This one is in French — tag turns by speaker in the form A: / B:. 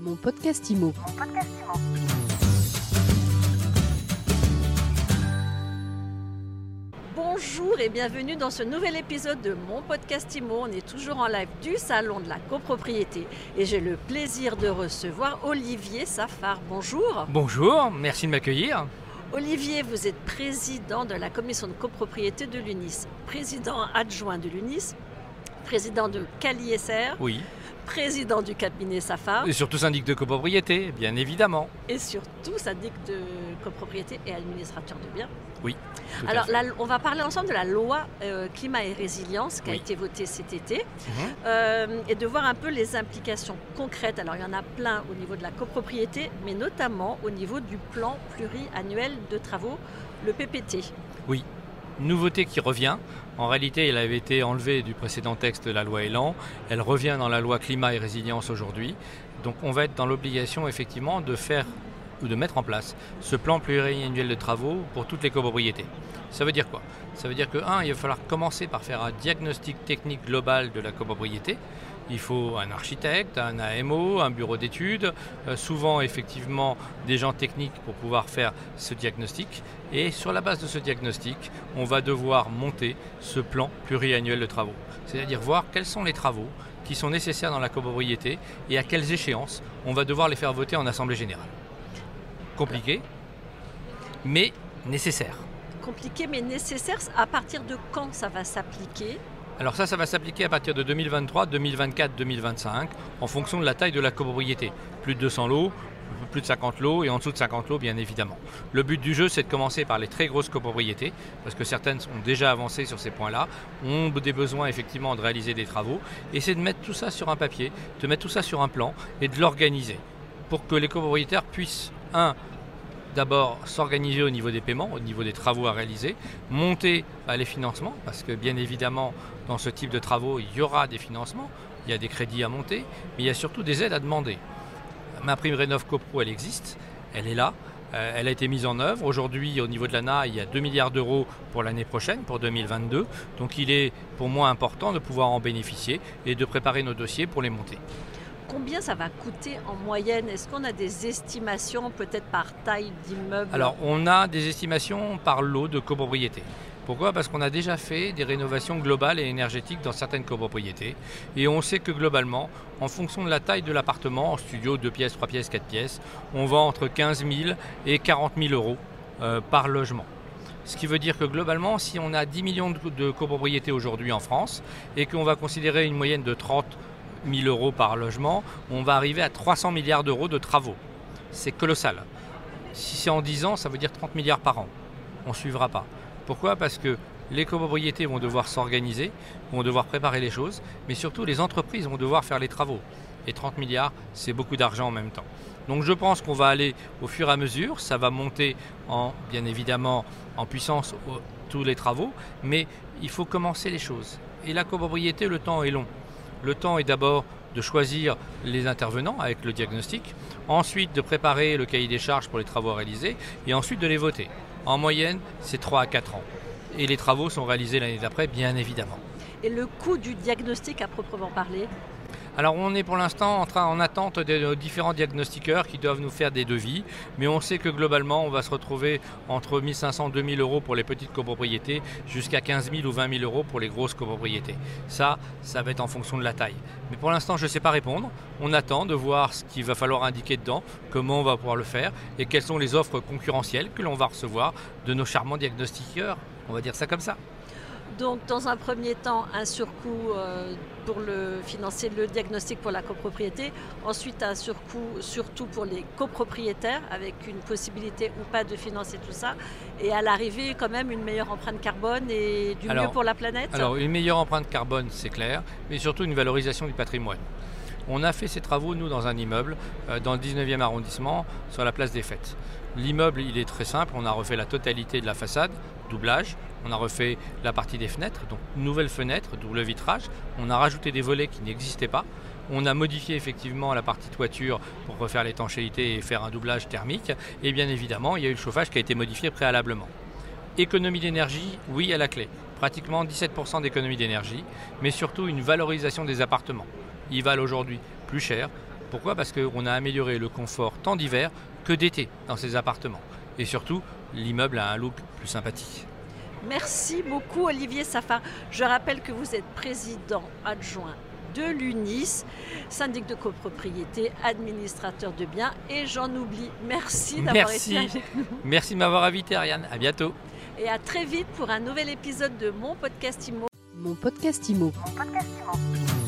A: Mon podcast IMO.
B: Bonjour et bienvenue dans ce nouvel épisode de mon podcast IMO. On est toujours en live du salon de la copropriété et j'ai le plaisir de recevoir Olivier Safar. Bonjour.
C: Bonjour, merci de m'accueillir.
B: Olivier, vous êtes président de la commission de copropriété de l'UNIS, président adjoint de l'UNIS, président de CaliSR,
C: Oui.
B: Président du cabinet Safar
C: Et surtout syndic de copropriété, bien évidemment.
B: et surtout syndic de copropriété et administrateur de biens.
C: Oui.
B: Alors, la- on va parler ensemble de la loi euh, climat et résilience qui a
C: Oui.
B: été votée cet été
C: Mhm.
B: euh, et de voir un peu les implications concrètes. Alors, il y en a plein au niveau de la copropriété, mais notamment au niveau du plan pluriannuel de travaux, le PPT.
C: Nouveauté qui revient. En réalité, elle avait été enlevée du précédent texte de la loi Elan. Elle revient dans la loi climat et résilience aujourd'hui. Donc on va être dans l'obligation effectivement de faire ou de mettre en place ce plan pluriannuel de travaux pour toutes les copropriétés. Ça veut dire quoi? Ça veut dire que, un, il va falloir commencer par faire un diagnostic technique global de la copropriété. Il faut un architecte, un AMO, un bureau d'études, euh, souvent effectivement des gens techniques pour pouvoir faire ce diagnostic. Et sur la base de ce diagnostic, on va devoir monter ce plan pluriannuel de travaux. C'est-à-dire voir quels sont les travaux qui sont nécessaires dans la copropriété et à quelles échéances on va devoir les faire voter en Assemblée Générale. Compliqué, mais nécessaire.
B: Compliqué mais nécessaire. À partir de quand ça va s'appliquer?
C: Alors ça, ça va s'appliquer à partir de 2023, 2024, 2025, en fonction de la taille de la copropriété. Plus de 200 lots, plus de 50 lots et en dessous de 50 lots, bien évidemment. Le but du jeu, c'est de commencer par les très grosses copropriétés, parce que certaines ont déjà avancé sur ces points-là, ont des besoins effectivement de réaliser des travaux, et c'est de mettre tout ça sur un papier, de mettre tout ça sur un plan et de l'organiser, pour que les copropriétaires puissent, un, d'abord s'organiser au niveau des paiements, au niveau des travaux à réaliser, monter bah, les financements, parce que bien évidemment, dans ce type de travaux, il y aura des financements, il y a des crédits à monter, mais il y a surtout des aides à demander. Ma prime Rénov CoPro, elle existe, elle est là, euh, elle a été mise en œuvre. Aujourd'hui, au niveau de l'ANA, il y a 2 milliards d'euros pour l'année prochaine, pour 2022. Donc il est pour moi important de pouvoir en bénéficier et de préparer nos dossiers pour les monter.
B: Combien ça va coûter en moyenne? Est-ce qu'on a des estimations peut-être par taille d'immeuble?
C: Alors, on a des estimations par lot de copropriété. Pourquoi? Parce qu'on a déjà fait des rénovations globales et énergétiques dans certaines copropriétés. Et on sait que globalement, en fonction de la taille de l'appartement, en studio 2 pièces, 3 pièces, 4 pièces, on vend entre 15 000 et 40 000 euros euh, par logement. Ce qui veut dire que globalement, si on a 10 millions de, copropriétés aujourd'hui en France et qu'on va considérer une moyenne de 30 000 euros par logement, on va arriver à 300 milliards d'euros de travaux. C'est colossal. Si c'est en 10 ans, ça veut dire 30 milliards par an. On ne suivra pas. Pourquoi? Parce que les copropriétés vont devoir s'organiser, vont devoir préparer les choses, mais surtout les entreprises vont devoir faire les travaux. Et 30 milliards, c'est beaucoup d'argent en même temps. Donc je pense qu'on va aller au fur et à mesure, ça va monter en, bien évidemment en puissance tous les travaux, mais il faut commencer les choses. Et la copropriété, le temps est long. Le temps est d'abord de choisir les intervenants avec le diagnostic, ensuite de préparer le cahier des charges pour les travaux à réaliser, et ensuite de les voter. En moyenne, c'est 3 à 4 ans. Et les travaux sont réalisés l'année d'après, bien évidemment.
B: Et le coût du diagnostic à proprement parler?
C: Alors on est pour l'instant en, en attente de nos différents diagnostiqueurs qui doivent nous faire des devis, mais on sait que globalement on va se retrouver entre 1500 et 2000 euros pour les petites copropriétés jusqu'à 15 000 ou 20 000 euros pour les grosses copropriétés. Ça, ça va être en fonction de la taille. Mais pour l'instant je ne sais pas répondre. On attend de voir ce qu'il va falloir indiquer dedans, comment on va pouvoir le faire et quelles sont les offres concurrentielles que l'on va recevoir de nos charmants diagnostiqueurs. On va dire ça comme ça.
B: Donc, dans un premier temps, un surcoût euh, pour le financer le diagnostic pour la copropriété. Ensuite, un surcoût surtout pour les copropriétaires, avec une possibilité ou pas de financer tout ça. Et à l'arrivée, quand même, une meilleure empreinte carbone et du
C: Alors-
B: mieux pour la planète.
C: Alors une meilleure empreinte carbone, c'est clair, mais surtout une valorisation du patrimoine. On a fait ces travaux, nous, dans un immeuble, euh, dans le 19e arrondissement, sur la place des Fêtes. L'immeuble, il est très simple, on a refait la totalité de la façade, doublage, on a refait la partie des fenêtres, donc nouvelles fenêtres, double vitrage, on a rajouté des volets qui n'existaient pas, on a modifié effectivement la partie toiture pour refaire l'étanchéité et faire un doublage thermique, et bien évidemment, il y a eu le chauffage qui a été modifié préalablement. Économie d'énergie, oui à la clé. Pratiquement 17% d'économie d'énergie, mais surtout une valorisation des appartements. Ils valent aujourd'hui plus cher, Pourquoi? Parce qu'on a amélioré le confort tant d'hiver que d'été dans ces appartements. Et surtout, l'immeuble a un look plus sympathique.
B: Merci beaucoup Olivier Safar. Je rappelle que vous êtes président adjoint de l'UNIS, syndic de copropriété, administrateur de biens et j'en oublie. Merci d'avoir été avec nous.
C: Merci de m'avoir invité Ariane. À bientôt.
B: Et à très vite pour un nouvel épisode de mon podcast IMO.
A: Mon podcast IMO. Mon podcast IMO.